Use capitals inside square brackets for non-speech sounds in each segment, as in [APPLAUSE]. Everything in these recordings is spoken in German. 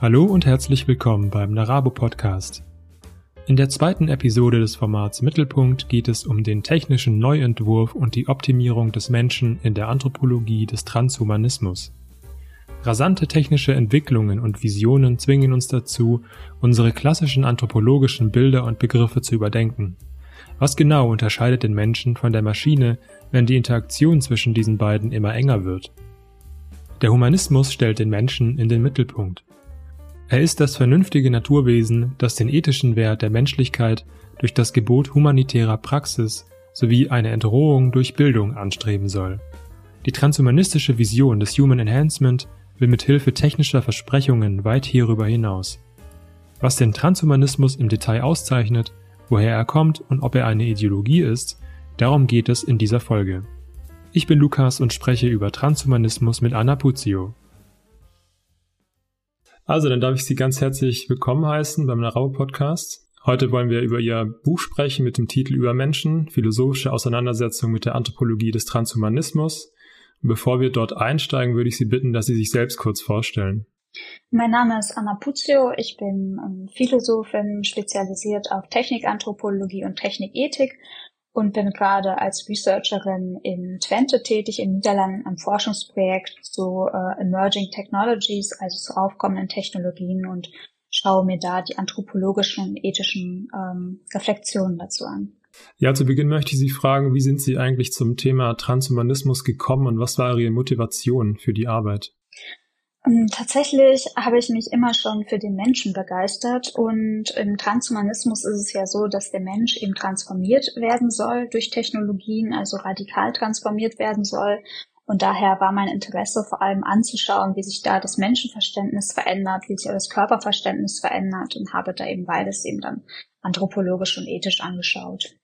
Hallo und herzlich willkommen beim Narabo Podcast. In der zweiten Episode des Formats Mittelpunkt geht es um den technischen Neuentwurf und die Optimierung des Menschen in der Anthropologie des Transhumanismus. Rasante technische Entwicklungen und Visionen zwingen uns dazu, unsere klassischen anthropologischen Bilder und Begriffe zu überdenken. Was genau unterscheidet den Menschen von der Maschine, wenn die Interaktion zwischen diesen beiden immer enger wird? Der Humanismus stellt den Menschen in den Mittelpunkt. Er ist das vernünftige Naturwesen, das den ethischen Wert der Menschlichkeit durch das Gebot humanitärer Praxis sowie eine Entrohung durch Bildung anstreben soll. Die transhumanistische Vision des Human Enhancement will mit Hilfe technischer Versprechungen weit hierüber hinaus. Was den Transhumanismus im Detail auszeichnet, woher er kommt und ob er eine Ideologie ist, darum geht es in dieser Folge. Ich bin Lukas und spreche über Transhumanismus mit Anna Puzio. Also, dann darf ich Sie ganz herzlich willkommen heißen beim Narau Podcast. Heute wollen wir über Ihr Buch sprechen mit dem Titel Über Menschen, philosophische Auseinandersetzung mit der Anthropologie des Transhumanismus. Und bevor wir dort einsteigen, würde ich Sie bitten, dass Sie sich selbst kurz vorstellen. Mein Name ist Anna Puzio, ich bin ähm, Philosophin, spezialisiert auf Technikanthropologie und Technikethik und bin gerade als Researcherin in Twente tätig, in Niederlanden, am Forschungsprojekt zu äh, Emerging Technologies, also zu aufkommenden Technologien und schaue mir da die anthropologischen und ethischen ähm, Reflexionen dazu an. Ja, zu Beginn möchte ich Sie fragen, wie sind Sie eigentlich zum Thema Transhumanismus gekommen und was war Ihre Motivation für die Arbeit? Ähm, tatsächlich habe ich mich immer schon für den Menschen begeistert und im Transhumanismus ist es ja so, dass der Mensch eben transformiert werden soll durch Technologien, also radikal transformiert werden soll. Und daher war mein Interesse vor allem anzuschauen, wie sich da das Menschenverständnis verändert, wie sich das Körperverständnis verändert und habe da eben beides eben dann anthropologisch und ethisch angeschaut.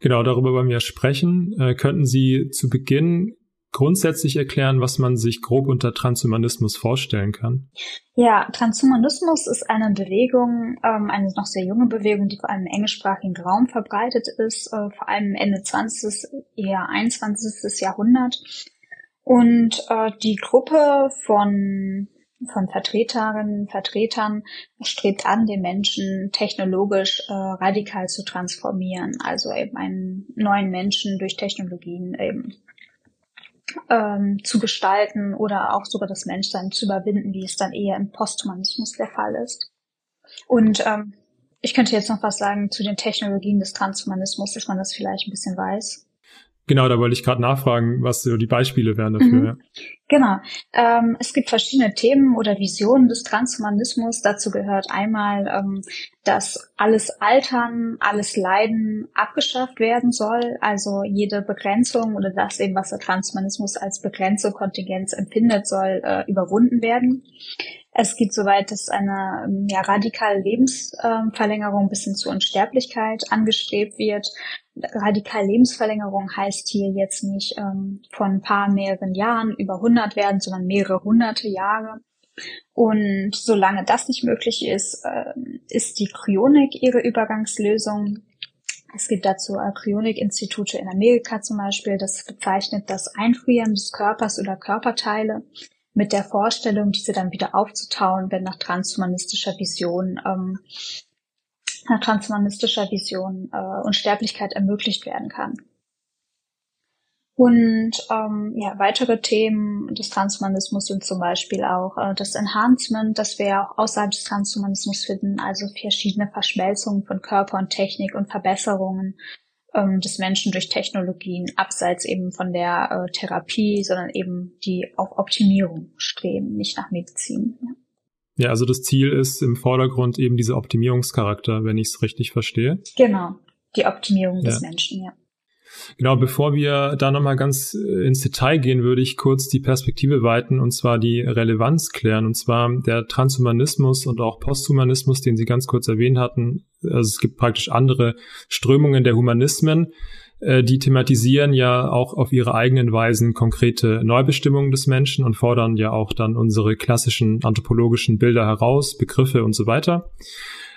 Genau, darüber wollen wir sprechen. Äh, könnten Sie zu Beginn grundsätzlich erklären, was man sich grob unter Transhumanismus vorstellen kann? Ja, Transhumanismus ist eine Bewegung, ähm, eine noch sehr junge Bewegung, die vor allem im englischsprachigen Raum verbreitet ist, äh, vor allem Ende 20., eher 21. Jahrhundert. Und äh, die Gruppe von von Vertreterinnen, Vertretern strebt an, den Menschen technologisch äh, radikal zu transformieren, also eben einen neuen Menschen durch Technologien eben ähm, zu gestalten oder auch sogar das Menschsein zu überwinden, wie es dann eher im Posthumanismus der Fall ist. Und ähm, ich könnte jetzt noch was sagen zu den Technologien des Transhumanismus, dass man das vielleicht ein bisschen weiß. Genau, da wollte ich gerade nachfragen, was so die Beispiele wären dafür. Mhm. Genau. Ähm, es gibt verschiedene Themen oder Visionen des Transhumanismus. Dazu gehört einmal, ähm, dass alles Altern, alles Leiden abgeschafft werden soll. Also jede Begrenzung oder das eben, was der Transhumanismus als Begrenzung, Kontingenz empfindet, soll äh, überwunden werden. Es geht so weit, dass eine ähm, ja, radikale Lebensverlängerung bis hin zur Unsterblichkeit angestrebt wird. Radikale Lebensverlängerung heißt hier jetzt nicht ähm, von ein paar mehreren Jahren über 100 werden, sondern mehrere hunderte Jahre. Und solange das nicht möglich ist, äh, ist die Kryonik ihre Übergangslösung. Es gibt dazu Kryonik-Institute in Amerika zum Beispiel, das bezeichnet das Einfrieren des Körpers oder Körperteile mit der Vorstellung, diese dann wieder aufzutauen, wenn nach transhumanistischer Vision ähm, nach transhumanistischer Vision äh, Unsterblichkeit ermöglicht werden kann. Und ähm, ja, weitere Themen des Transhumanismus sind zum Beispiel auch äh, das Enhancement, das wir auch außerhalb des Transhumanismus finden, also verschiedene Verschmelzungen von Körper und Technik und Verbesserungen ähm, des Menschen durch Technologien, abseits eben von der äh, Therapie, sondern eben die auf Optimierung streben, nicht nach Medizin. Ja. ja, also das Ziel ist im Vordergrund eben dieser Optimierungscharakter, wenn ich es richtig verstehe. Genau, die Optimierung ja. des Menschen, ja. Genau, bevor wir da nochmal ganz äh, ins Detail gehen, würde ich kurz die Perspektive weiten und zwar die Relevanz klären. Und zwar der Transhumanismus und auch Posthumanismus, den Sie ganz kurz erwähnt hatten. Also es gibt praktisch andere Strömungen der Humanismen. Äh, die thematisieren ja auch auf ihre eigenen Weisen konkrete Neubestimmungen des Menschen und fordern ja auch dann unsere klassischen anthropologischen Bilder heraus, Begriffe und so weiter.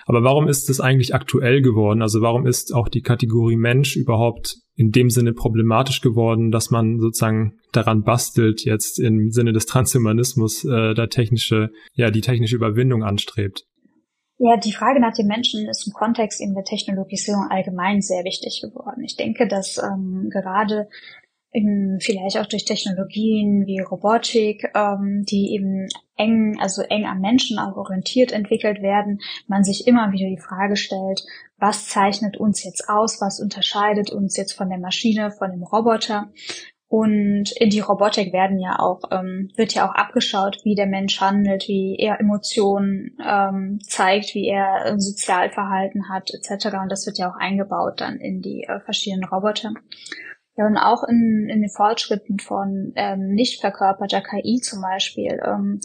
Aber warum ist es eigentlich aktuell geworden? Also warum ist auch die Kategorie Mensch überhaupt in dem Sinne problematisch geworden, dass man sozusagen daran bastelt, jetzt im Sinne des Transhumanismus äh, da technische, ja, die technische Überwindung anstrebt? Ja, die Frage nach dem Menschen ist im Kontext eben der Technologisierung allgemein sehr wichtig geworden. Ich denke, dass ähm, gerade eben vielleicht auch durch Technologien wie Robotik, ähm, die eben eng, also eng am Menschen auch orientiert entwickelt werden, man sich immer wieder die Frage stellt, was zeichnet uns jetzt aus, was unterscheidet uns jetzt von der Maschine, von dem Roboter. Und in die Robotik werden ja auch, ähm, wird ja auch abgeschaut, wie der Mensch handelt, wie er Emotionen ähm, zeigt, wie er äh, Sozialverhalten hat, etc. Und das wird ja auch eingebaut dann in die äh, verschiedenen Roboter. Ja, und auch in, in den Fortschritten von ähm, nicht verkörperter KI zum Beispiel ähm,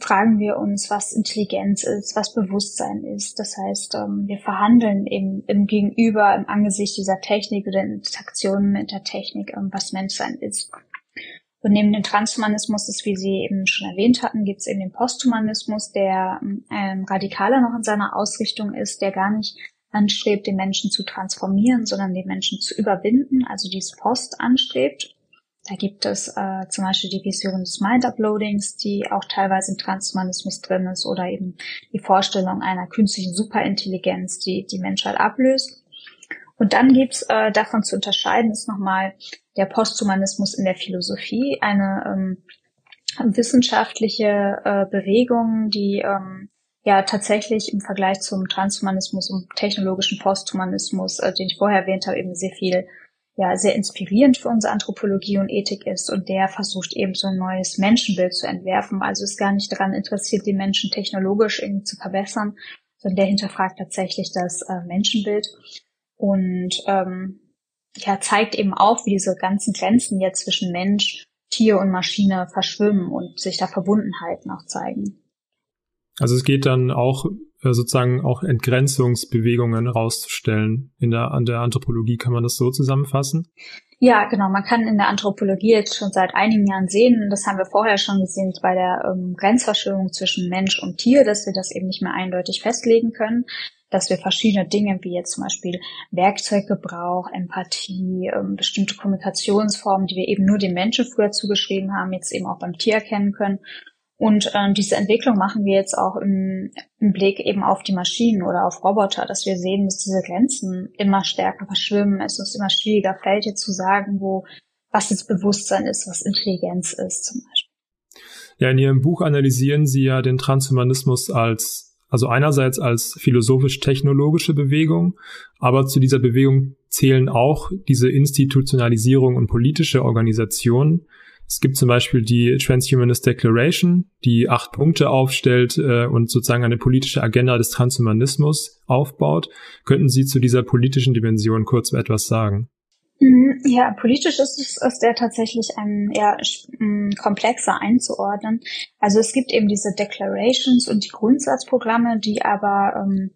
fragen wir uns, was Intelligenz ist, was Bewusstsein ist. Das heißt, ähm, wir verhandeln im, im Gegenüber, im Angesicht dieser Technik oder in Interaktionen mit der Technik, ähm, was Menschsein ist. Und neben dem Transhumanismus, das wie Sie eben schon erwähnt hatten, gibt es eben den Posthumanismus, der ähm, radikaler noch in seiner Ausrichtung ist, der gar nicht anstrebt, den Menschen zu transformieren, sondern den Menschen zu überwinden, also dieses Post anstrebt. Da gibt es äh, zum Beispiel die Vision des Mind-Uploadings, die auch teilweise im Transhumanismus drin ist, oder eben die Vorstellung einer künstlichen Superintelligenz, die die Menschheit ablöst. Und dann gibt's äh, davon zu unterscheiden, ist nochmal der Posthumanismus in der Philosophie, eine ähm, wissenschaftliche äh, Bewegung, die ähm, ja tatsächlich im Vergleich zum Transhumanismus und technologischen Posthumanismus, äh, den ich vorher erwähnt habe, eben sehr viel, ja, sehr inspirierend für unsere Anthropologie und Ethik ist und der versucht eben so ein neues Menschenbild zu entwerfen. Also ist gar nicht daran interessiert, die Menschen technologisch irgendwie zu verbessern, sondern der hinterfragt tatsächlich das äh, Menschenbild und ähm, ja, zeigt eben auch, wie diese ganzen Grenzen jetzt zwischen Mensch, Tier und Maschine verschwimmen und sich da Verbundenheiten auch zeigen. Also es geht dann auch äh, sozusagen auch Entgrenzungsbewegungen rauszustellen. In der, an der Anthropologie kann man das so zusammenfassen? Ja, genau. Man kann in der Anthropologie jetzt schon seit einigen Jahren sehen, das haben wir vorher schon gesehen bei der ähm, Grenzverschwörung zwischen Mensch und Tier, dass wir das eben nicht mehr eindeutig festlegen können, dass wir verschiedene Dinge wie jetzt zum Beispiel Werkzeuggebrauch, Empathie, ähm, bestimmte Kommunikationsformen, die wir eben nur dem Menschen früher zugeschrieben haben, jetzt eben auch beim Tier erkennen können und ähm, diese Entwicklung machen wir jetzt auch im, im Blick eben auf die Maschinen oder auf Roboter, dass wir sehen, dass diese Grenzen immer stärker verschwimmen. Es ist immer schwieriger, fällt jetzt zu sagen, wo was jetzt Bewusstsein ist, was Intelligenz ist zum Beispiel. Ja, in Ihrem Buch analysieren Sie ja den Transhumanismus als, also einerseits als philosophisch-technologische Bewegung, aber zu dieser Bewegung zählen auch diese Institutionalisierung und politische Organisationen, es gibt zum Beispiel die Transhumanist Declaration, die acht Punkte aufstellt äh, und sozusagen eine politische Agenda des Transhumanismus aufbaut. Könnten Sie zu dieser politischen Dimension kurz etwas sagen? Mhm, ja, politisch ist es ist der tatsächlich ein eher mm, komplexer einzuordnen. Also es gibt eben diese Declarations und die Grundsatzprogramme, die aber ähm,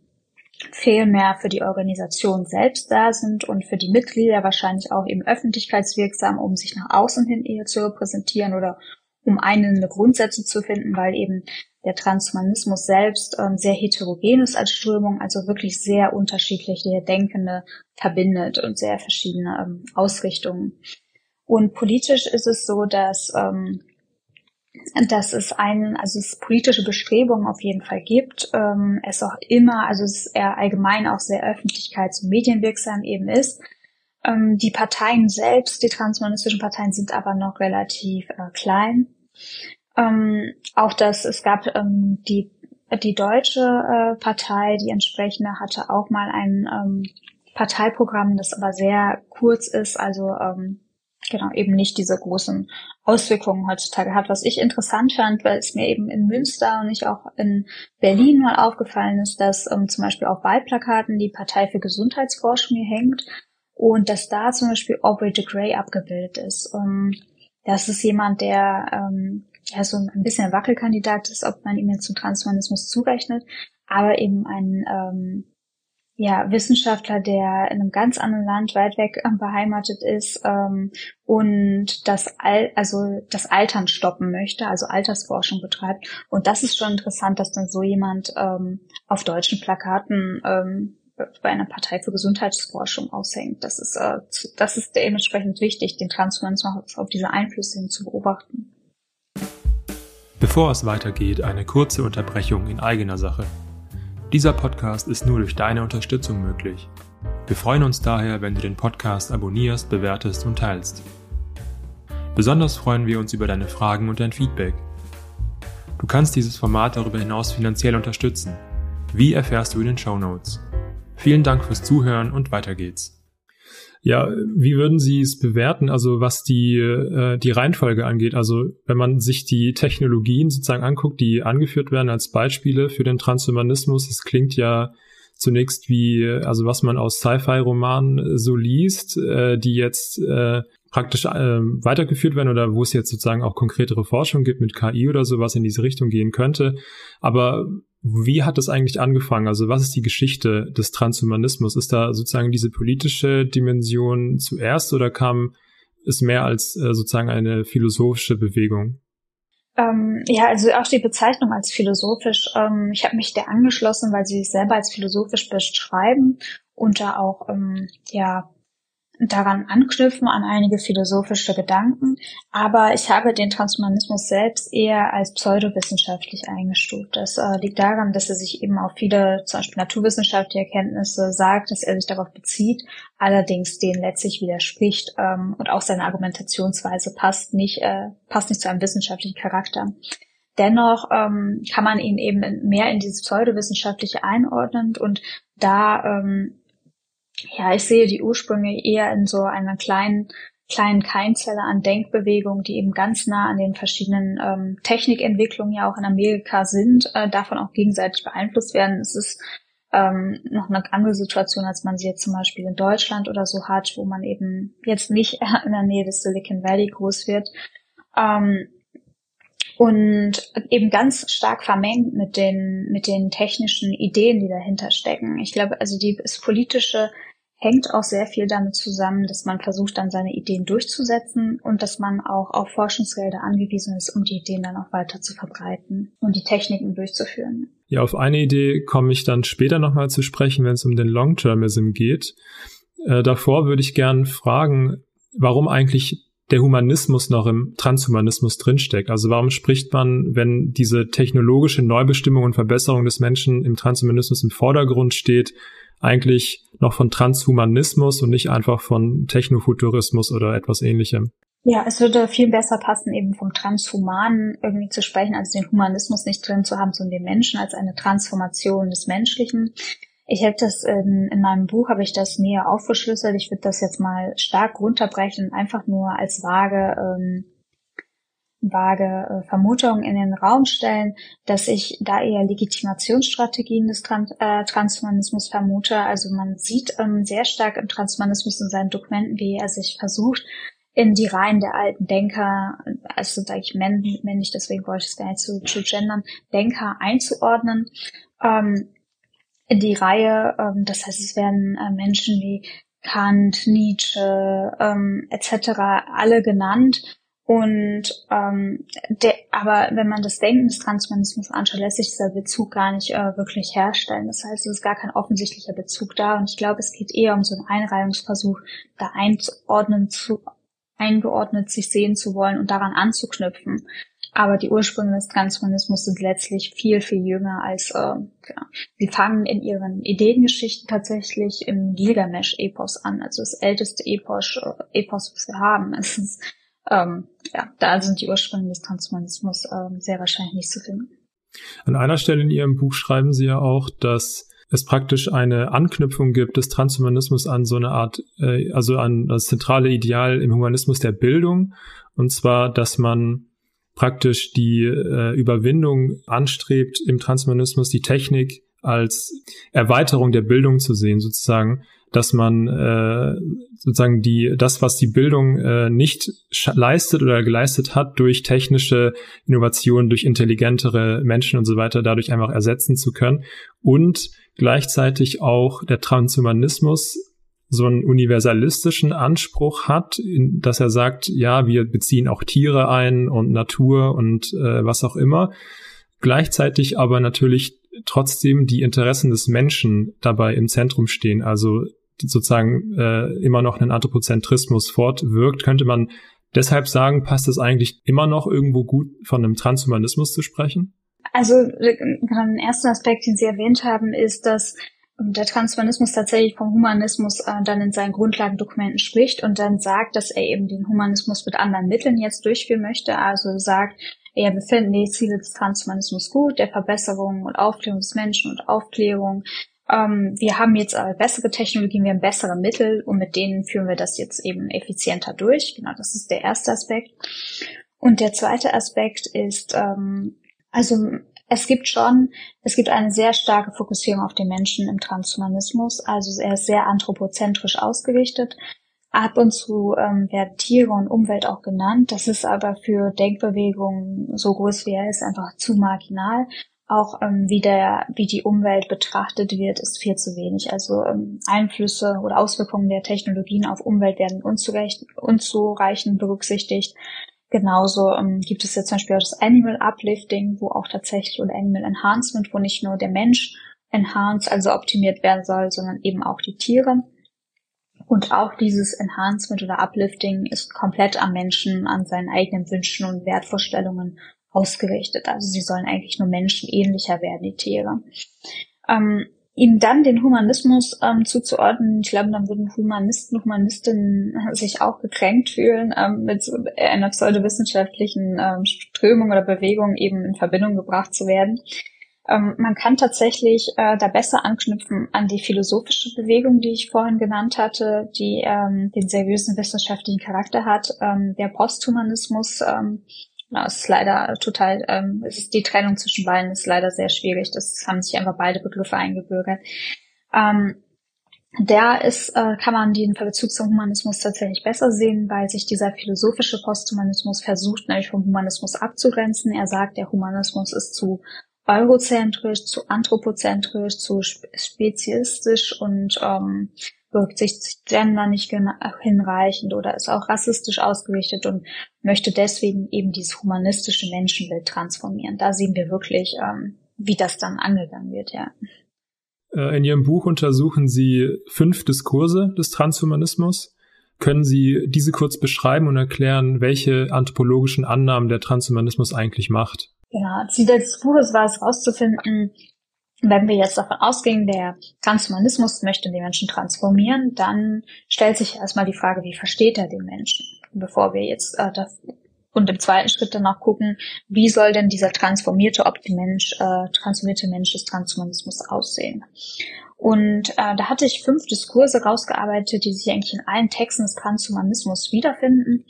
viel mehr für die Organisation selbst da sind und für die Mitglieder wahrscheinlich auch eben öffentlichkeitswirksam, um sich nach außen hin eher zu repräsentieren oder um einende Grundsätze zu finden, weil eben der Transhumanismus selbst ähm, sehr heterogen ist als Strömung, also wirklich sehr unterschiedliche Denkende verbindet und sehr verschiedene ähm, Ausrichtungen. Und politisch ist es so, dass ähm, dass es einen, also es politische Bestrebungen auf jeden Fall gibt, ähm, es auch immer, also es eher allgemein auch sehr öffentlichkeits- und medienwirksam eben ist. Ähm, die Parteien selbst, die transhumanistischen Parteien sind aber noch relativ äh, klein. Ähm, auch das, es gab ähm, die, die deutsche äh, Partei, die entsprechende hatte auch mal ein ähm, Parteiprogramm, das aber sehr kurz ist, also ähm, genau eben nicht diese großen Auswirkungen heutzutage hat. Was ich interessant fand, weil es mir eben in Münster und nicht auch in Berlin mal aufgefallen ist, dass ähm, zum Beispiel auf Wahlplakaten die Partei für Gesundheitsforschung hier hängt und dass da zum Beispiel Aubrey de Grey abgebildet ist. Und das ist jemand, der ähm, ja so ein bisschen Wackelkandidat ist, ob man ihm jetzt zum Transhumanismus zurechnet, aber eben ein ähm, ja, Wissenschaftler, der in einem ganz anderen Land weit weg ähm, beheimatet ist ähm, und das Al also das Altern stoppen möchte, also Altersforschung betreibt. Und das ist schon interessant, dass dann so jemand ähm, auf deutschen Plakaten ähm, bei einer Partei für Gesundheitsforschung aushängt. Das ist, äh, das ist dementsprechend wichtig, den Transhumanismus auf diese Einflüsse hin zu beobachten. Bevor es weitergeht, eine kurze Unterbrechung in eigener Sache. Dieser Podcast ist nur durch deine Unterstützung möglich. Wir freuen uns daher, wenn du den Podcast abonnierst, bewertest und teilst. Besonders freuen wir uns über deine Fragen und dein Feedback. Du kannst dieses Format darüber hinaus finanziell unterstützen. Wie erfährst du in den Show Notes? Vielen Dank fürs Zuhören und weiter geht's. Ja, wie würden Sie es bewerten, also was die, äh, die Reihenfolge angeht? Also wenn man sich die Technologien sozusagen anguckt, die angeführt werden als Beispiele für den Transhumanismus, es klingt ja zunächst wie, also was man aus Sci-Fi-Romanen so liest, äh, die jetzt äh, praktisch äh, weitergeführt werden oder wo es jetzt sozusagen auch konkretere Forschung gibt mit KI oder so, was in diese Richtung gehen könnte. Aber wie hat das eigentlich angefangen? Also was ist die Geschichte des Transhumanismus? Ist da sozusagen diese politische Dimension zuerst oder kam es mehr als äh, sozusagen eine philosophische Bewegung? Ähm, ja, also auch die Bezeichnung als philosophisch. Ähm, ich habe mich der angeschlossen, weil sie sich selber als philosophisch beschreiben und da auch ähm, ja daran anknüpfen an einige philosophische Gedanken, aber ich habe den Transhumanismus selbst eher als pseudowissenschaftlich eingestuft. Das äh, liegt daran, dass er sich eben auf viele, zum Beispiel naturwissenschaftliche Erkenntnisse sagt, dass er sich darauf bezieht, allerdings denen letztlich widerspricht ähm, und auch seine Argumentationsweise passt nicht, äh, passt nicht zu einem wissenschaftlichen Charakter. Dennoch ähm, kann man ihn eben mehr in dieses pseudowissenschaftliche einordnen und da ähm, ja, ich sehe die Ursprünge eher in so einer kleinen kleinen Keimzelle an Denkbewegung, die eben ganz nah an den verschiedenen ähm, Technikentwicklungen ja auch in Amerika sind, äh, davon auch gegenseitig beeinflusst werden. Es ist ähm, noch eine andere Situation, als man sie jetzt zum Beispiel in Deutschland oder so hat, wo man eben jetzt nicht [LAUGHS] in der Nähe des Silicon Valley groß wird. Ähm, und eben ganz stark vermengt mit den, mit den technischen Ideen, die dahinter stecken. Ich glaube, also die, das politische hängt auch sehr viel damit zusammen, dass man versucht, dann seine Ideen durchzusetzen und dass man auch auf Forschungsgelder angewiesen ist, um die Ideen dann auch weiter zu verbreiten und die Techniken durchzuführen. Ja, auf eine Idee komme ich dann später nochmal zu sprechen, wenn es um den Long-Termism geht. Äh, davor würde ich gern fragen, warum eigentlich der Humanismus noch im Transhumanismus drinsteckt. Also warum spricht man, wenn diese technologische Neubestimmung und Verbesserung des Menschen im Transhumanismus im Vordergrund steht, eigentlich noch von Transhumanismus und nicht einfach von Technofuturismus oder etwas ähnlichem. Ja, es würde viel besser passen, eben vom Transhumanen irgendwie zu sprechen, als den Humanismus nicht drin zu haben, sondern den Menschen als eine Transformation des Menschlichen. Ich hätte das in, in meinem Buch habe ich das näher aufgeschlüsselt. Ich würde das jetzt mal stark runterbrechen und einfach nur als vage ähm, vage äh, Vermutungen in den Raum stellen, dass ich da eher Legitimationsstrategien des Trans äh, Transhumanismus vermute. Also man sieht ähm, sehr stark im Transhumanismus in seinen Dokumenten, wie er sich versucht, in die Reihen der alten Denker, also sage ich männ männlich, deswegen wollte ich es gar nicht zu, zu gendern, Denker einzuordnen. Ähm, in die Reihe, ähm, das heißt, es werden äh, Menschen wie Kant, Nietzsche ähm, etc. alle genannt, und ähm, der, aber wenn man das Denken des Transhumanismus anschaut, lässt sich dieser Bezug gar nicht äh, wirklich herstellen. Das heißt, es ist gar kein offensichtlicher Bezug da. Und ich glaube, es geht eher um so einen Einreihungsversuch, da einzuordnen, zu, eingeordnet sich sehen zu wollen und daran anzuknüpfen. Aber die Ursprünge des Transhumanismus sind letztlich viel, viel jünger als, äh, ja. sie fangen in ihren Ideengeschichten tatsächlich im Gilgamesch-Epos an, also das älteste Epos, äh, Epos, was wir haben. [LAUGHS] Es ist ähm, ja, da sind die Ursprünge des Transhumanismus ähm, sehr wahrscheinlich nicht zu finden. An einer Stelle in Ihrem Buch schreiben Sie ja auch, dass es praktisch eine Anknüpfung gibt des Transhumanismus an so eine Art, äh, also an das zentrale Ideal im Humanismus der Bildung. Und zwar, dass man praktisch die äh, Überwindung anstrebt, im Transhumanismus die Technik als Erweiterung der Bildung zu sehen, sozusagen dass man äh, sozusagen die das, was die Bildung äh, nicht leistet oder geleistet hat, durch technische Innovationen, durch intelligentere Menschen und so weiter, dadurch einfach ersetzen zu können und gleichzeitig auch der Transhumanismus so einen universalistischen Anspruch hat, dass er sagt, ja, wir beziehen auch Tiere ein und Natur und äh, was auch immer. Gleichzeitig aber natürlich trotzdem die Interessen des Menschen dabei im Zentrum stehen, also sozusagen äh, immer noch einen Anthropozentrismus fortwirkt, könnte man deshalb sagen, passt es eigentlich immer noch irgendwo gut von einem Transhumanismus zu sprechen? Also ein erster Aspekt, den Sie erwähnt haben, ist, dass der Transhumanismus tatsächlich vom Humanismus äh, dann in seinen Grundlagendokumenten spricht und dann sagt, dass er eben den Humanismus mit anderen Mitteln jetzt durchführen möchte. Also sagt, er befinden die Ziele des Transhumanismus gut, der Verbesserung und Aufklärung des Menschen und Aufklärung. Ähm, wir haben jetzt aber bessere Technologien, wir haben bessere Mittel und mit denen führen wir das jetzt eben effizienter durch. Genau, das ist der erste Aspekt. Und der zweite Aspekt ist, ähm, also es gibt schon, es gibt eine sehr starke Fokussierung auf den Menschen im Transhumanismus. Also er ist sehr anthropozentrisch ausgerichtet. Ab und zu ähm, werden Tiere und Umwelt auch genannt. Das ist aber für Denkbewegungen, so groß wie er ist, einfach zu marginal. Auch ähm, wie, der, wie die Umwelt betrachtet wird, ist viel zu wenig. Also ähm, Einflüsse oder Auswirkungen der Technologien auf Umwelt werden unzureichend berücksichtigt. Genauso ähm, gibt es jetzt zum Beispiel auch das Animal Uplifting, wo auch tatsächlich, oder Animal Enhancement, wo nicht nur der Mensch enhanced, also optimiert werden soll, sondern eben auch die Tiere. Und auch dieses Enhancement oder Uplifting ist komplett am Menschen, an seinen eigenen Wünschen und Wertvorstellungen ausgerichtet. Also sie sollen eigentlich nur menschenähnlicher werden, die Tiere. Ähm, ihm dann den Humanismus ähm, zuzuordnen, ich glaube, dann würden Humanisten, Humanistinnen sich auch gekränkt fühlen, ähm, mit so einer pseudowissenschaftlichen ähm, Strömung oder Bewegung eben in Verbindung gebracht zu werden. Ähm, man kann tatsächlich äh, da besser anknüpfen an die philosophische Bewegung, die ich vorhin genannt hatte, die ähm, den seriösen wissenschaftlichen Charakter hat. Ähm, der Posthumanismus ähm, ja, es ist leider total, ähm, es ist die Trennung zwischen beiden ist leider sehr schwierig. Das haben sich einfach beide Begriffe eingebürgert. Ähm, der ist, äh, kann man den Bezug zum Humanismus tatsächlich besser sehen, weil sich dieser philosophische Posthumanismus versucht, nämlich vom Humanismus abzugrenzen. Er sagt, der Humanismus ist zu eurozentrisch, zu anthropozentrisch, zu speziistisch und ähm, berücksichtigt Gender nicht hinreichend oder ist auch rassistisch ausgerichtet und möchte deswegen eben dieses humanistische Menschenbild transformieren. Da sehen wir wirklich, ähm, wie das dann angegangen wird, ja. Äh, in Ihrem Buch untersuchen Sie fünf Diskurse des Transhumanismus. Können Sie diese kurz beschreiben und erklären, welche anthropologischen Annahmen der Transhumanismus eigentlich macht? Ja, Ziel des Buches war es herauszufinden, wenn wir jetzt davon ausgehen, der Transhumanismus möchte den Menschen transformieren, dann stellt sich erstmal die Frage, wie versteht er den Menschen? Bevor wir jetzt äh, das, und im zweiten Schritt dann auch gucken, wie soll denn dieser transformierte Mensch, äh, transformierte Mensch des Transhumanismus aussehen? Und äh, da hatte ich fünf Diskurse rausgearbeitet, die sich eigentlich in allen Texten des Transhumanismus wiederfinden,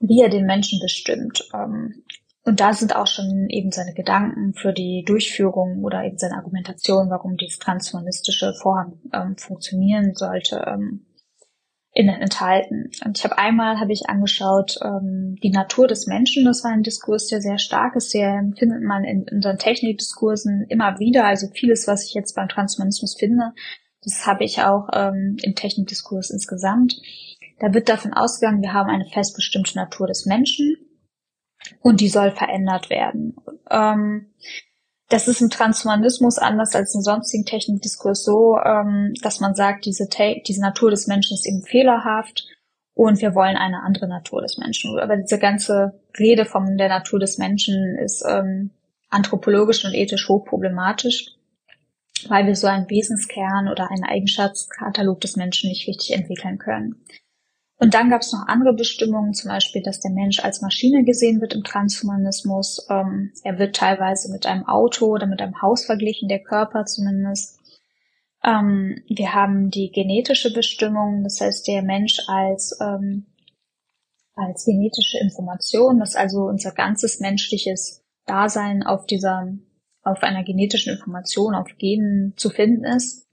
wie er den Menschen bestimmt. Ähm, und da sind auch schon eben seine Gedanken für die Durchführung oder eben seine Argumentation, warum dieses transhumanistische Vorhaben ähm, funktionieren sollte, ähm, enthalten. Und ich habe einmal habe ich angeschaut ähm, die Natur des Menschen. Das war ein Diskurs, der sehr stark ist. Der findet man in, in unseren Technikdiskursen immer wieder. Also vieles, was ich jetzt beim Transhumanismus finde, das habe ich auch ähm, im Technikdiskurs insgesamt. Da wird davon ausgegangen, wir haben eine festbestimmte Natur des Menschen und die soll verändert werden. Ähm, das ist im Transhumanismus anders als im sonstigen Technikdiskurs so, ähm, dass man sagt, diese, diese Natur des Menschen ist eben fehlerhaft und wir wollen eine andere Natur des Menschen. Aber diese ganze Rede von der Natur des Menschen ist ähm, anthropologisch und ethisch hochproblematisch, weil wir so einen Wesenskern oder einen Eigenschaftskatalog des Menschen nicht richtig entwickeln können. Und dann gab es noch andere Bestimmungen, zum Beispiel, dass der Mensch als Maschine gesehen wird im Transhumanismus. Ähm, er wird teilweise mit einem Auto oder mit einem Haus verglichen, der Körper zumindest. Ähm, wir haben die genetische Bestimmung, das heißt der Mensch als, ähm, als genetische Information, dass also unser ganzes menschliches Dasein auf dieser, auf einer genetischen Information, auf Genen zu finden ist.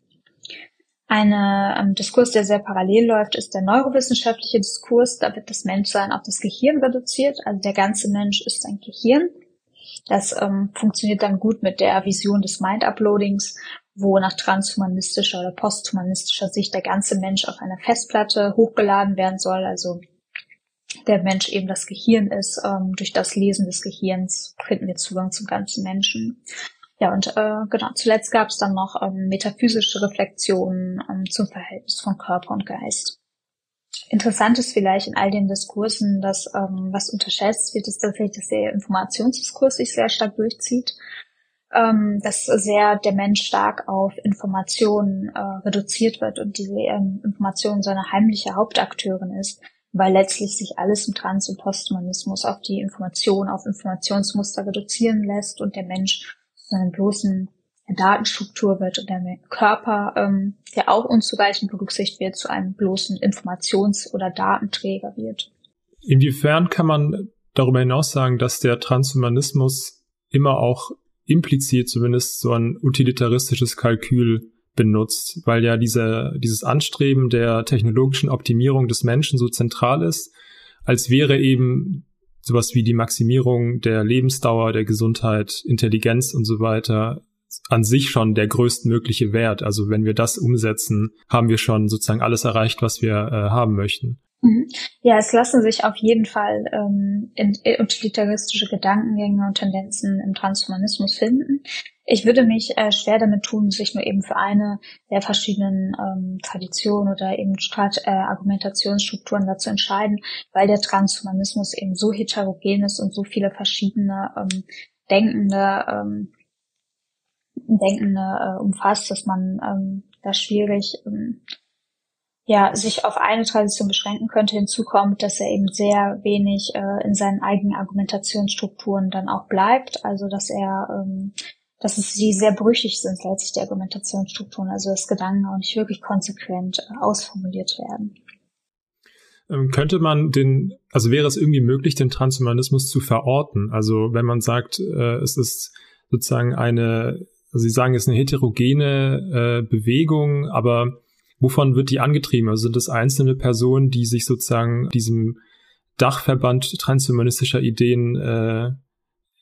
Eine ähm, Diskurs, der sehr parallel läuft, ist der neurowissenschaftliche Diskurs. Da wird das Menschsein auf das Gehirn reduziert. Also der ganze Mensch ist ein Gehirn. Das ähm, funktioniert dann gut mit der Vision des Mind-Uploadings, wo nach transhumanistischer oder posthumanistischer Sicht der ganze Mensch auf einer Festplatte hochgeladen werden soll. Also der Mensch eben das Gehirn ist. Ähm, durch das Lesen des Gehirns finden wir Zugang zum ganzen Menschen. Ja, und äh, genau, zuletzt gab es dann noch ähm, metaphysische Reflexionen ähm, zum Verhältnis von Körper und Geist. Interessant ist vielleicht in all den Diskursen, dass ähm, was unterschätzt wird, ist tatsächlich, dass der Informationsdiskurs sich sehr stark durchzieht ähm, dass sehr der Mensch stark auf Informationen äh, reduziert wird und diese ähm, Information seine heimliche Hauptakteurin ist, weil letztlich sich alles im Trans- und Posthumanismus auf die Information, auf Informationsmuster reduzieren lässt und der Mensch zu einer bloßen Datenstruktur wird und der Körper, ähm, der auch unzugleichen berücksichtigt wird, zu einem bloßen Informations- oder Datenträger wird. Inwiefern kann man darüber hinaus sagen, dass der Transhumanismus immer auch implizit zumindest so ein utilitaristisches Kalkül benutzt, weil ja diese, dieses Anstreben der technologischen Optimierung des Menschen so zentral ist, als wäre eben sowas wie die Maximierung der Lebensdauer, der Gesundheit, Intelligenz und so weiter an sich schon der größtmögliche Wert. Also wenn wir das umsetzen, haben wir schon sozusagen alles erreicht, was wir äh, haben möchten. Mhm. Ja, es lassen sich auf jeden Fall ähm, utilitaristische Gedankengänge und Tendenzen im Transhumanismus finden. Ich würde mich äh, schwer damit tun, sich nur eben für eine der verschiedenen ähm, Traditionen oder eben Strat äh, Argumentationsstrukturen dazu entscheiden, weil der Transhumanismus eben so heterogen ist und so viele verschiedene ähm, Denkende, ähm, Denkende äh, umfasst, dass man ähm, da schwierig ähm, ja, sich auf eine Tradition beschränken könnte. Hinzu kommt, dass er eben sehr wenig äh, in seinen eigenen Argumentationsstrukturen dann auch bleibt. Also dass er, ähm, dass es sie sehr brüchig sind, letztlich die Argumentationsstrukturen, also dass Gedanken auch nicht wirklich konsequent äh, ausformuliert werden. Ähm, könnte man den, also wäre es irgendwie möglich, den Transhumanismus zu verorten? Also wenn man sagt, äh, es ist sozusagen eine, also Sie sagen, es ist eine heterogene äh, Bewegung, aber Wovon wird die angetrieben? Also sind es einzelne Personen, die sich sozusagen diesem Dachverband transhumanistischer Ideen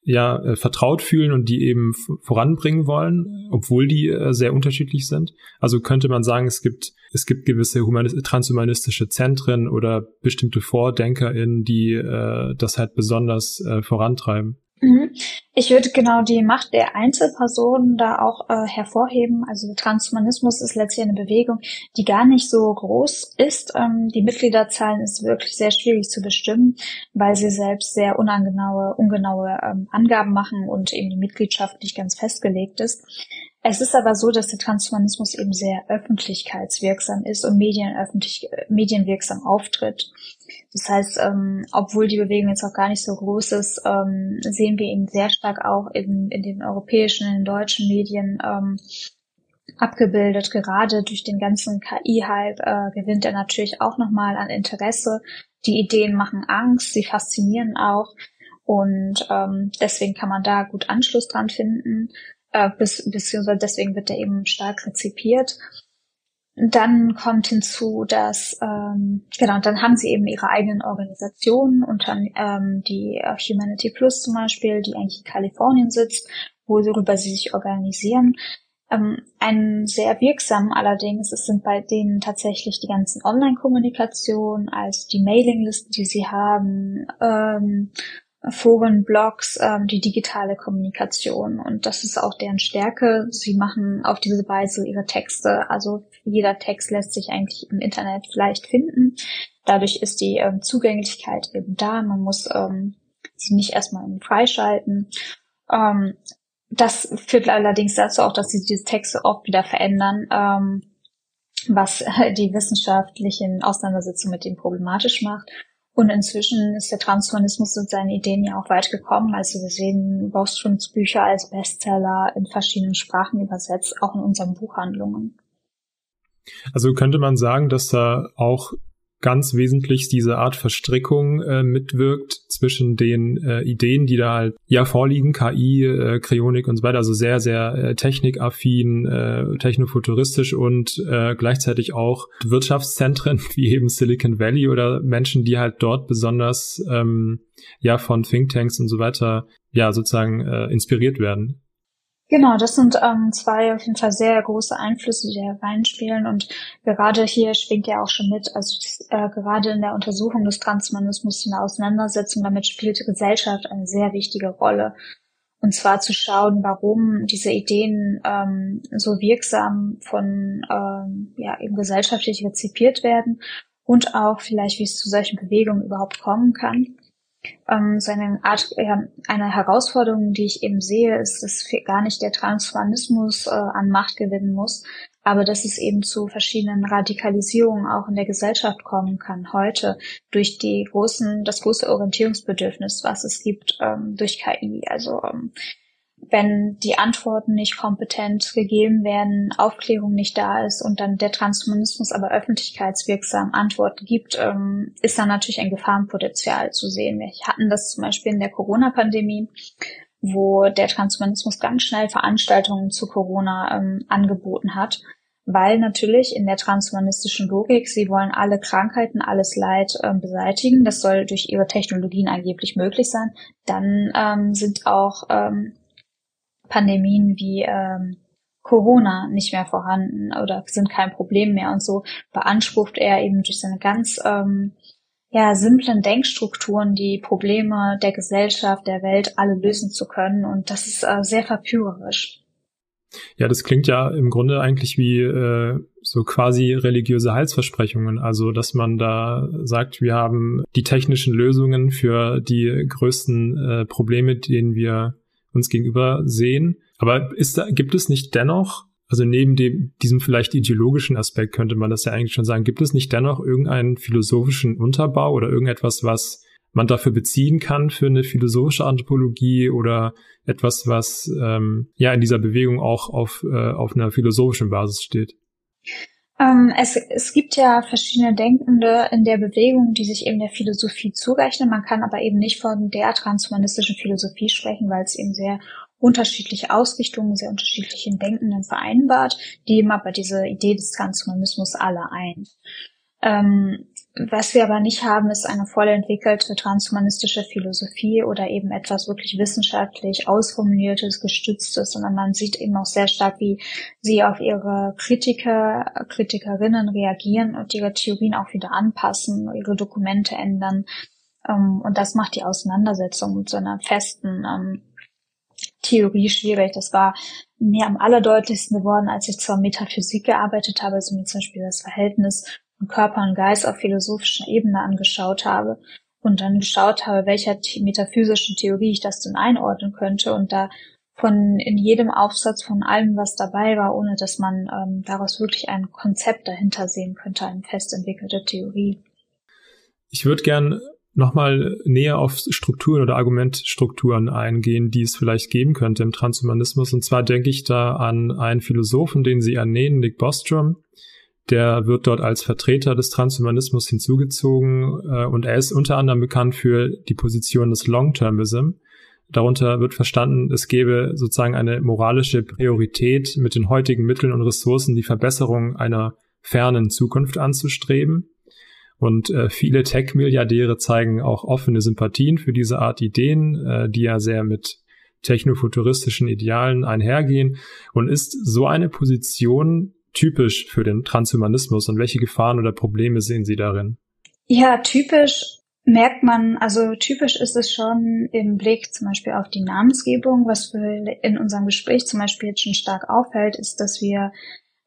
ja äh, vertraut fühlen und die eben voranbringen wollen, obwohl die äh, sehr unterschiedlich sind. Also könnte man sagen, es gibt es gibt gewisse transhumanistische Zentren oder bestimmte VordenkerInnen, die äh, das halt besonders äh, vorantreiben. Mhm. Ich würde genau die Macht der Einzelpersonen da auch äh, hervorheben. Also der Transhumanismus ist letztlich eine Bewegung, die gar nicht so groß ist. Ähm, die Mitgliederzahlen ist wirklich sehr schwierig zu bestimmen, weil sie selbst sehr unangenaue, ungenaue ähm, Angaben machen und eben die Mitgliedschaft nicht ganz festgelegt ist. Es ist aber so, dass der Transhumanismus eben sehr öffentlichkeitswirksam ist und medienöffentlich, medienwirksam auftritt. Das heißt, ähm, obwohl die Bewegung jetzt auch gar nicht so groß ist, ähm, sehen wir ihn sehr stark auch in, in den europäischen, in den deutschen Medien ähm, abgebildet. Gerade durch den ganzen KI-Hype äh, gewinnt er natürlich auch nochmal an Interesse. Die Ideen machen Angst, sie faszinieren auch. Und ähm, deswegen kann man da gut Anschluss dran finden, äh, bis, beziehungsweise deswegen wird er eben stark rezipiert. Dann kommt hinzu, dass ähm, genau, dann haben sie eben ihre eigenen Organisationen, unter ähm, die äh, Humanity Plus zum Beispiel, die eigentlich in Kalifornien sitzt, worüber sie sich organisieren. Ähm, ein sehr wirksam allerdings, es sind bei denen tatsächlich die ganzen Online-Kommunikation, also die Mailinglisten, die sie haben, ähm, Foren, Blogs, ähm, die digitale Kommunikation. Und das ist auch deren Stärke. Sie machen auf diese Weise ihre Texte. Also jeder Text lässt sich eigentlich im Internet leicht finden. Dadurch ist die ähm, Zugänglichkeit eben da. Man muss ähm, sie nicht erstmal freischalten. Ähm, das führt allerdings dazu auch, dass sie diese Texte oft wieder verändern, ähm, was [LAUGHS] die wissenschaftlichen Auseinandersetzungen mit dem problematisch macht. Und inzwischen ist der Transhumanismus mit seinen Ideen ja auch weit gekommen. Also wir sehen Boströms Bücher als Bestseller in verschiedenen Sprachen übersetzt, auch in unseren Buchhandlungen. Also könnte man sagen, dass da auch ganz wesentlich diese Art Verstrickung äh, mitwirkt zwischen den äh, Ideen, die da halt ja vorliegen, KI, äh, Kryonik und so weiter, also sehr, sehr äh, technikaffin, äh, technofuturistisch und äh, gleichzeitig auch Wirtschaftszentren [LAUGHS] wie eben Silicon Valley oder Menschen, die halt dort besonders ähm, ja von Thinktanks und so weiter ja sozusagen äh, inspiriert werden. Genau, das sind ähm, zwei auf jeden Fall sehr große Einflüsse, die da reinspielen. Und gerade hier schwingt ja auch schon mit, also äh, gerade in der Untersuchung des Transhumanismus, in der Auseinandersetzung damit spielt die Gesellschaft eine sehr wichtige Rolle. Und zwar zu schauen, warum diese Ideen ähm, so wirksam von ähm, ja, eben gesellschaftlich rezipiert werden und auch vielleicht, wie es zu solchen Bewegungen überhaupt kommen kann. Ähm, so eine Art, ja, eine Herausforderung, die ich eben sehe, ist, dass gar nicht der Transhumanismus äh, an Macht gewinnen muss, aber dass es eben zu verschiedenen Radikalisierungen auch in der Gesellschaft kommen kann heute durch die großen, das große Orientierungsbedürfnis, was es gibt ähm, durch KI. Also ähm, wenn die Antworten nicht kompetent gegeben werden, Aufklärung nicht da ist und dann der Transhumanismus aber öffentlichkeitswirksam Antworten gibt, ähm, ist da natürlich ein Gefahrenpotenzial zu sehen. Wir hatten das zum Beispiel in der Corona-Pandemie, wo der Transhumanismus ganz schnell Veranstaltungen zu Corona ähm, angeboten hat, weil natürlich in der transhumanistischen Logik, sie wollen alle Krankheiten, alles Leid ähm, beseitigen. Das soll durch ihre Technologien angeblich möglich sein. Dann ähm, sind auch ähm, Pandemien wie ähm, Corona nicht mehr vorhanden oder sind kein Problem mehr und so beansprucht er eben durch seine ganz ähm, ja, simplen Denkstrukturen die Probleme der Gesellschaft, der Welt alle lösen zu können und das ist äh, sehr verführerisch. Ja, das klingt ja im Grunde eigentlich wie äh, so quasi religiöse Heilsversprechungen. Also, dass man da sagt, wir haben die technischen Lösungen für die größten äh, Probleme, denen wir uns gegenüber sehen. Aber ist da, gibt es nicht dennoch, also neben dem, diesem vielleicht ideologischen Aspekt könnte man das ja eigentlich schon sagen, gibt es nicht dennoch irgendeinen philosophischen Unterbau oder irgendetwas, was man dafür beziehen kann für eine philosophische Anthropologie oder etwas, was ähm, ja in dieser Bewegung auch auf, äh, auf einer philosophischen Basis steht? Ähm, es, es gibt ja verschiedene Denkende in der Bewegung, die sich eben der Philosophie zurechnen. Man kann aber eben nicht von der transhumanistischen Philosophie sprechen, weil es eben sehr unterschiedliche Ausrichtungen, sehr unterschiedlichen Denkenden vereinbart, die eben aber diese Idee des Transhumanismus alle ein. Ähm, was wir aber nicht haben, ist eine voll entwickelte transhumanistische Philosophie oder eben etwas wirklich wissenschaftlich ausformuliertes, gestütztes, sondern man sieht eben auch sehr stark, wie sie auf ihre Kritiker, Kritikerinnen reagieren und ihre Theorien auch wieder anpassen, ihre Dokumente ändern. Ähm, und das macht die Auseinandersetzung mit so einer festen ähm, Theorie schwierig. Das war mir am allerdeutlichsten geworden, als ich zur Metaphysik gearbeitet habe, also mir zum Beispiel das Verhältnis Körper und Geist auf philosophischer Ebene angeschaut habe und dann geschaut habe, welcher metaphysischen Theorie ich das denn einordnen könnte und da von in jedem Aufsatz von allem, was dabei war, ohne dass man ähm, daraus wirklich ein Konzept dahinter sehen könnte, eine fest entwickelte Theorie. Ich würde gern nochmal näher auf Strukturen oder Argumentstrukturen eingehen, die es vielleicht geben könnte im Transhumanismus. Und zwar denke ich da an einen Philosophen, den Sie ernennen, Nick Bostrom, der wird dort als Vertreter des Transhumanismus hinzugezogen äh, und er ist unter anderem bekannt für die Position des Long-Termism. Darunter wird verstanden, es gäbe sozusagen eine moralische Priorität, mit den heutigen Mitteln und Ressourcen die Verbesserung einer fernen Zukunft anzustreben. Und äh, viele Tech-Milliardäre zeigen auch offene Sympathien für diese Art Ideen, äh, die ja sehr mit technofuturistischen Idealen einhergehen. Und ist so eine Position typisch für den Transhumanismus und welche Gefahren oder Probleme sehen Sie darin? Ja, typisch merkt man, also typisch ist es schon im Blick zum Beispiel auf die Namensgebung, was in unserem Gespräch zum Beispiel jetzt schon stark auffällt, ist, dass wir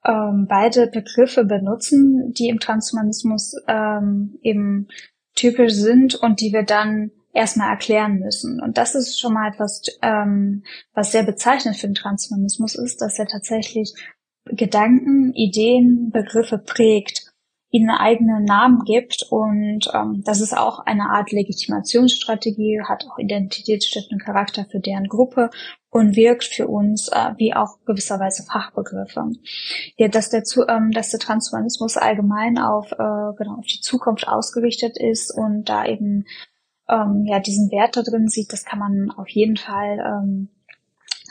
ähm, beide Begriffe benutzen, die im Transhumanismus ähm, eben typisch sind und die wir dann erstmal erklären müssen. Und das ist schon mal etwas, ähm, was sehr bezeichnend für den Transhumanismus ist, dass er tatsächlich Gedanken, Ideen, Begriffe prägt, ihnen eigenen Namen gibt und ähm, das ist auch eine Art Legitimationsstrategie, hat auch identitätsstiftenden Charakter für deren Gruppe und wirkt für uns äh, wie auch gewisserweise Fachbegriffe. Ja, dass der, ähm, dass der Transhumanismus allgemein auf, äh, genau, auf die Zukunft ausgerichtet ist und da eben ähm, ja diesen Wert da drin sieht, das kann man auf jeden Fall ähm,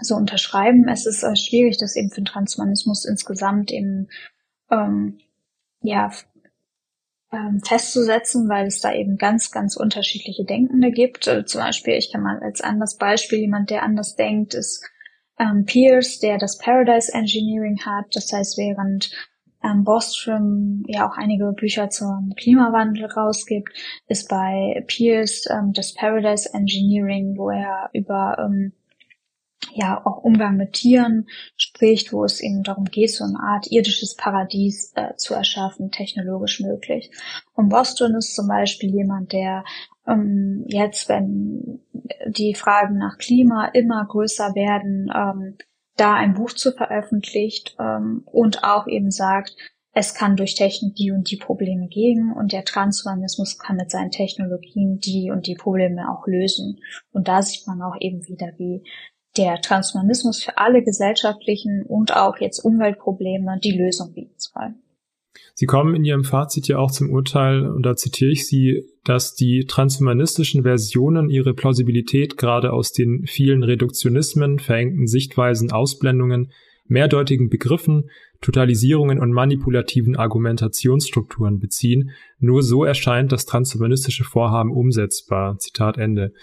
so unterschreiben. Es ist äh, schwierig, das eben für den Transhumanismus insgesamt eben ähm, ja ähm, festzusetzen, weil es da eben ganz, ganz unterschiedliche Denkende gibt. Also zum Beispiel, ich kann mal als anderes Beispiel, jemand, der anders denkt, ist ähm, Pierce, der das Paradise Engineering hat. Das heißt, während ähm, Bostrom ja auch einige Bücher zum Klimawandel rausgibt, ist bei Pierce ähm, das Paradise Engineering, wo er über ähm, ja auch Umgang mit Tieren spricht, wo es eben darum geht, so eine Art irdisches Paradies äh, zu erschaffen, technologisch möglich. Und Boston ist zum Beispiel jemand, der ähm, jetzt, wenn die Fragen nach Klima immer größer werden, ähm, da ein Buch zu veröffentlicht ähm, und auch eben sagt, es kann durch Technik die und die Probleme gehen und der Transhumanismus kann mit seinen Technologien die und die Probleme auch lösen. Und da sieht man auch eben wieder, wie der Transhumanismus für alle gesellschaftlichen und auch jetzt Umweltprobleme die Lösung bieten soll. Sie kommen in Ihrem Fazit ja auch zum Urteil, und da zitiere ich Sie, dass die transhumanistischen Versionen ihre Plausibilität gerade aus den vielen Reduktionismen, verengten Sichtweisen, Ausblendungen, mehrdeutigen Begriffen, Totalisierungen und manipulativen Argumentationsstrukturen beziehen. Nur so erscheint das transhumanistische Vorhaben umsetzbar. Zitat Ende.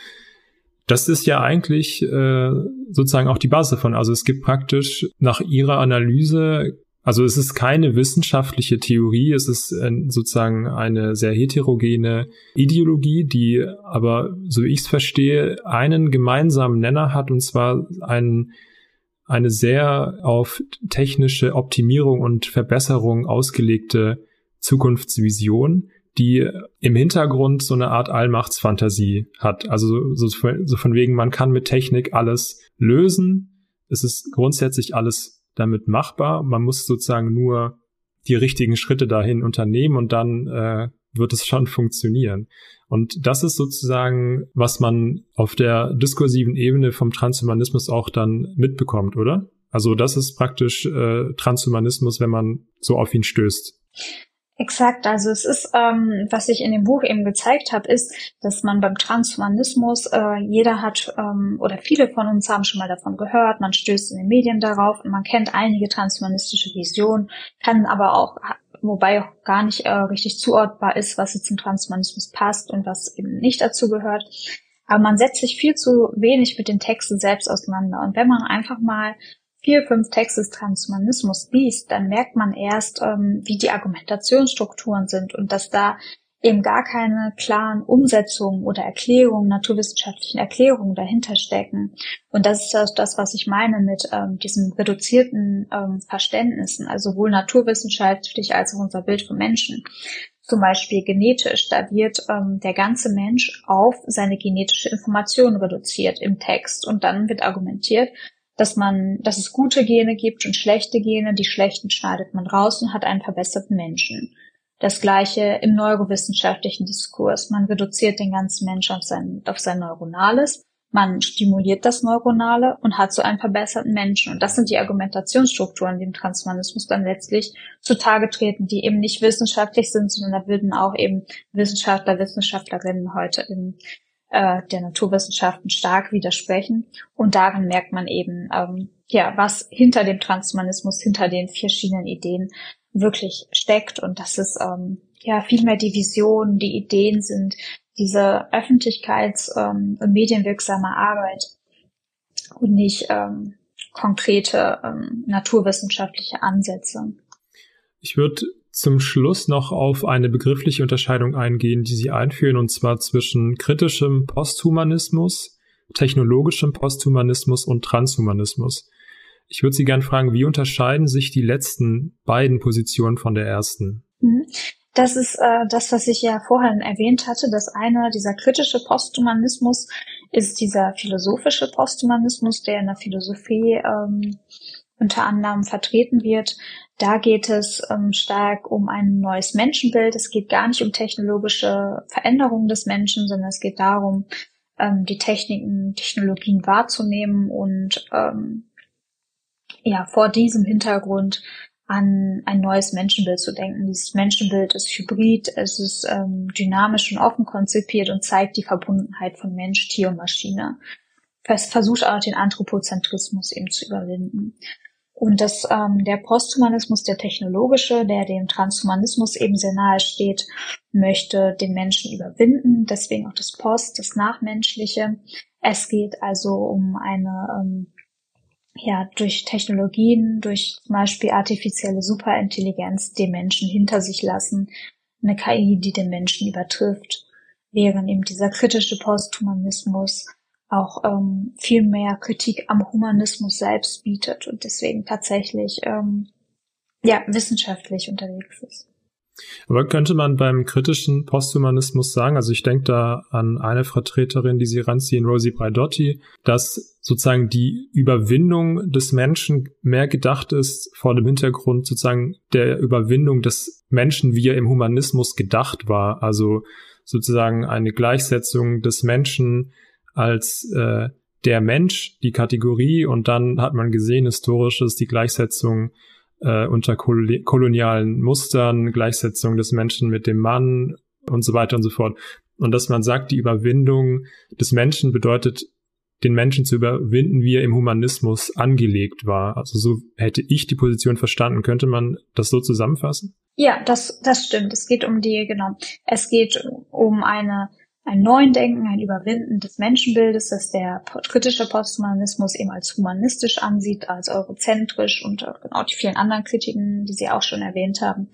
Das ist ja eigentlich äh, sozusagen auch die Basis davon. Also es gibt praktisch nach Ihrer Analyse also es ist keine wissenschaftliche Theorie, es ist äh, sozusagen eine sehr heterogene Ideologie, die aber, so wie ich es verstehe, einen gemeinsamen Nenner hat, und zwar einen, eine sehr auf technische Optimierung und Verbesserung ausgelegte Zukunftsvision, die im Hintergrund so eine Art Allmachtsfantasie hat. Also so, so von wegen, man kann mit Technik alles lösen. Es ist grundsätzlich alles damit machbar. Man muss sozusagen nur die richtigen Schritte dahin unternehmen und dann äh, wird es schon funktionieren. Und das ist sozusagen, was man auf der diskursiven Ebene vom Transhumanismus auch dann mitbekommt, oder? Also das ist praktisch äh, Transhumanismus, wenn man so auf ihn stößt. Exakt, also es ist, ähm, was ich in dem Buch eben gezeigt habe, ist, dass man beim Transhumanismus, äh, jeder hat ähm, oder viele von uns haben schon mal davon gehört, man stößt in den Medien darauf und man kennt einige transhumanistische Visionen, kann aber auch, wobei auch gar nicht äh, richtig zuordbar ist, was jetzt zum Transhumanismus passt und was eben nicht dazu gehört. Aber man setzt sich viel zu wenig mit den Texten selbst auseinander. Und wenn man einfach mal vier, fünf Texte des Transhumanismus liest, dann merkt man erst, ähm, wie die Argumentationsstrukturen sind und dass da eben gar keine klaren Umsetzungen oder Erklärungen, naturwissenschaftlichen Erklärungen dahinter stecken. Und das ist das, das was ich meine mit ähm, diesen reduzierten ähm, Verständnissen, also sowohl naturwissenschaftlich als auch unser Bild vom Menschen. Zum Beispiel genetisch, da wird ähm, der ganze Mensch auf seine genetische Information reduziert im Text und dann wird argumentiert, dass man, dass es gute Gene gibt und schlechte Gene. Die schlechten schneidet man raus und hat einen verbesserten Menschen. Das gleiche im neurowissenschaftlichen Diskurs. Man reduziert den ganzen Menschen auf sein, auf sein Neuronales. Man stimuliert das Neuronale und hat so einen verbesserten Menschen. Und das sind die Argumentationsstrukturen, die im Transhumanismus dann letztlich zutage treten, die eben nicht wissenschaftlich sind, sondern da würden auch eben Wissenschaftler, Wissenschaftlerinnen heute im äh, der Naturwissenschaften stark widersprechen. Und darin merkt man eben, ähm, ja, was hinter dem Transhumanismus, hinter den verschiedenen Ideen wirklich steckt und dass es ähm, ja viel mehr die Visionen, die Ideen sind, diese öffentlichkeits- ähm, und medienwirksame Arbeit und nicht ähm, konkrete ähm, naturwissenschaftliche Ansätze. Ich würde zum Schluss noch auf eine begriffliche Unterscheidung eingehen, die Sie einführen, und zwar zwischen kritischem Posthumanismus, technologischem Posthumanismus und Transhumanismus. Ich würde Sie gern fragen, wie unterscheiden sich die letzten beiden Positionen von der ersten? Mhm. Das ist äh, das, was ich ja vorhin erwähnt hatte. Das eine, dieser kritische Posthumanismus, ist dieser philosophische Posthumanismus, der in der Philosophie ähm, unter anderem vertreten wird. Da geht es ähm, stark um ein neues Menschenbild. Es geht gar nicht um technologische Veränderungen des Menschen, sondern es geht darum, ähm, die Techniken, Technologien wahrzunehmen und ähm, ja vor diesem Hintergrund an ein neues Menschenbild zu denken. Dieses Menschenbild ist hybrid, es ist ähm, dynamisch und offen konzipiert und zeigt die Verbundenheit von Mensch, Tier und Maschine. Es versucht auch den Anthropozentrismus eben zu überwinden. Und dass ähm, der Posthumanismus, der technologische, der dem Transhumanismus eben sehr nahe steht, möchte den Menschen überwinden. Deswegen auch das Post, das Nachmenschliche. Es geht also um eine, ähm, ja, durch Technologien, durch zum Beispiel artifizielle Superintelligenz den Menschen hinter sich lassen. Eine KI, die den Menschen übertrifft. Während eben dieser kritische Posthumanismus auch ähm, viel mehr Kritik am Humanismus selbst bietet und deswegen tatsächlich ähm, ja wissenschaftlich unterwegs ist. Aber könnte man beim kritischen Posthumanismus sagen, also ich denke da an eine Vertreterin, die Sie ranziehen, Rosie Braidotti, dass sozusagen die Überwindung des Menschen mehr gedacht ist vor dem Hintergrund sozusagen der Überwindung des Menschen, wie er im Humanismus gedacht war. Also sozusagen eine Gleichsetzung des Menschen als äh, der Mensch, die Kategorie, und dann hat man gesehen, historisch ist die Gleichsetzung äh, unter kol kolonialen Mustern, Gleichsetzung des Menschen mit dem Mann und so weiter und so fort. Und dass man sagt, die Überwindung des Menschen bedeutet, den Menschen zu überwinden, wie er im Humanismus angelegt war. Also so hätte ich die Position verstanden. Könnte man das so zusammenfassen? Ja, das, das stimmt. Es geht um die, genau. Es geht um eine ein neuen Denken, ein Überwinden des Menschenbildes, das der kritische Posthumanismus eben als humanistisch ansieht, als eurozentrisch und genau die vielen anderen Kritiken, die Sie auch schon erwähnt haben,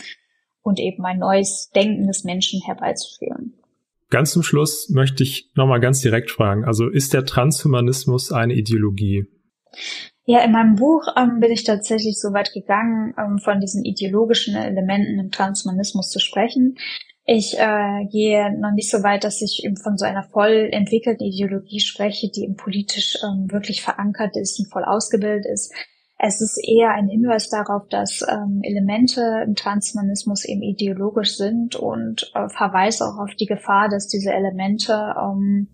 und eben ein neues Denken des Menschen herbeizuführen. Ganz zum Schluss möchte ich nochmal ganz direkt fragen, also ist der Transhumanismus eine Ideologie? Ja, in meinem Buch ähm, bin ich tatsächlich so weit gegangen, ähm, von diesen ideologischen Elementen im Transhumanismus zu sprechen. Ich äh, gehe noch nicht so weit, dass ich eben von so einer voll entwickelten Ideologie spreche, die eben politisch ähm, wirklich verankert ist und voll ausgebildet ist. Es ist eher ein Hinweis darauf, dass ähm, Elemente im Transhumanismus eben ideologisch sind und äh, verweise auch auf die Gefahr, dass diese Elemente ähm,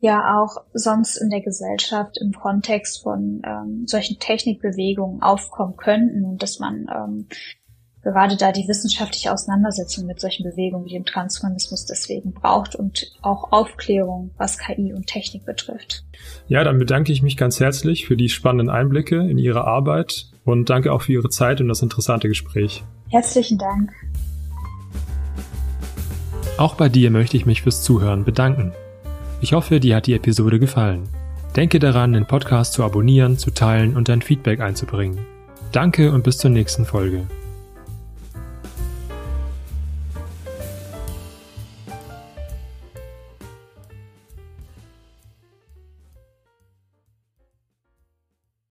ja auch sonst in der Gesellschaft im Kontext von ähm, solchen Technikbewegungen aufkommen könnten und dass man ähm, gerade da die wissenschaftliche Auseinandersetzung mit solchen Bewegungen wie dem Transhumanismus deswegen braucht und auch Aufklärung, was KI und Technik betrifft. Ja, dann bedanke ich mich ganz herzlich für die spannenden Einblicke in Ihre Arbeit und danke auch für Ihre Zeit und das interessante Gespräch. Herzlichen Dank. Auch bei dir möchte ich mich fürs Zuhören bedanken. Ich hoffe, dir hat die Episode gefallen. Denke daran, den Podcast zu abonnieren, zu teilen und dein Feedback einzubringen. Danke und bis zur nächsten Folge.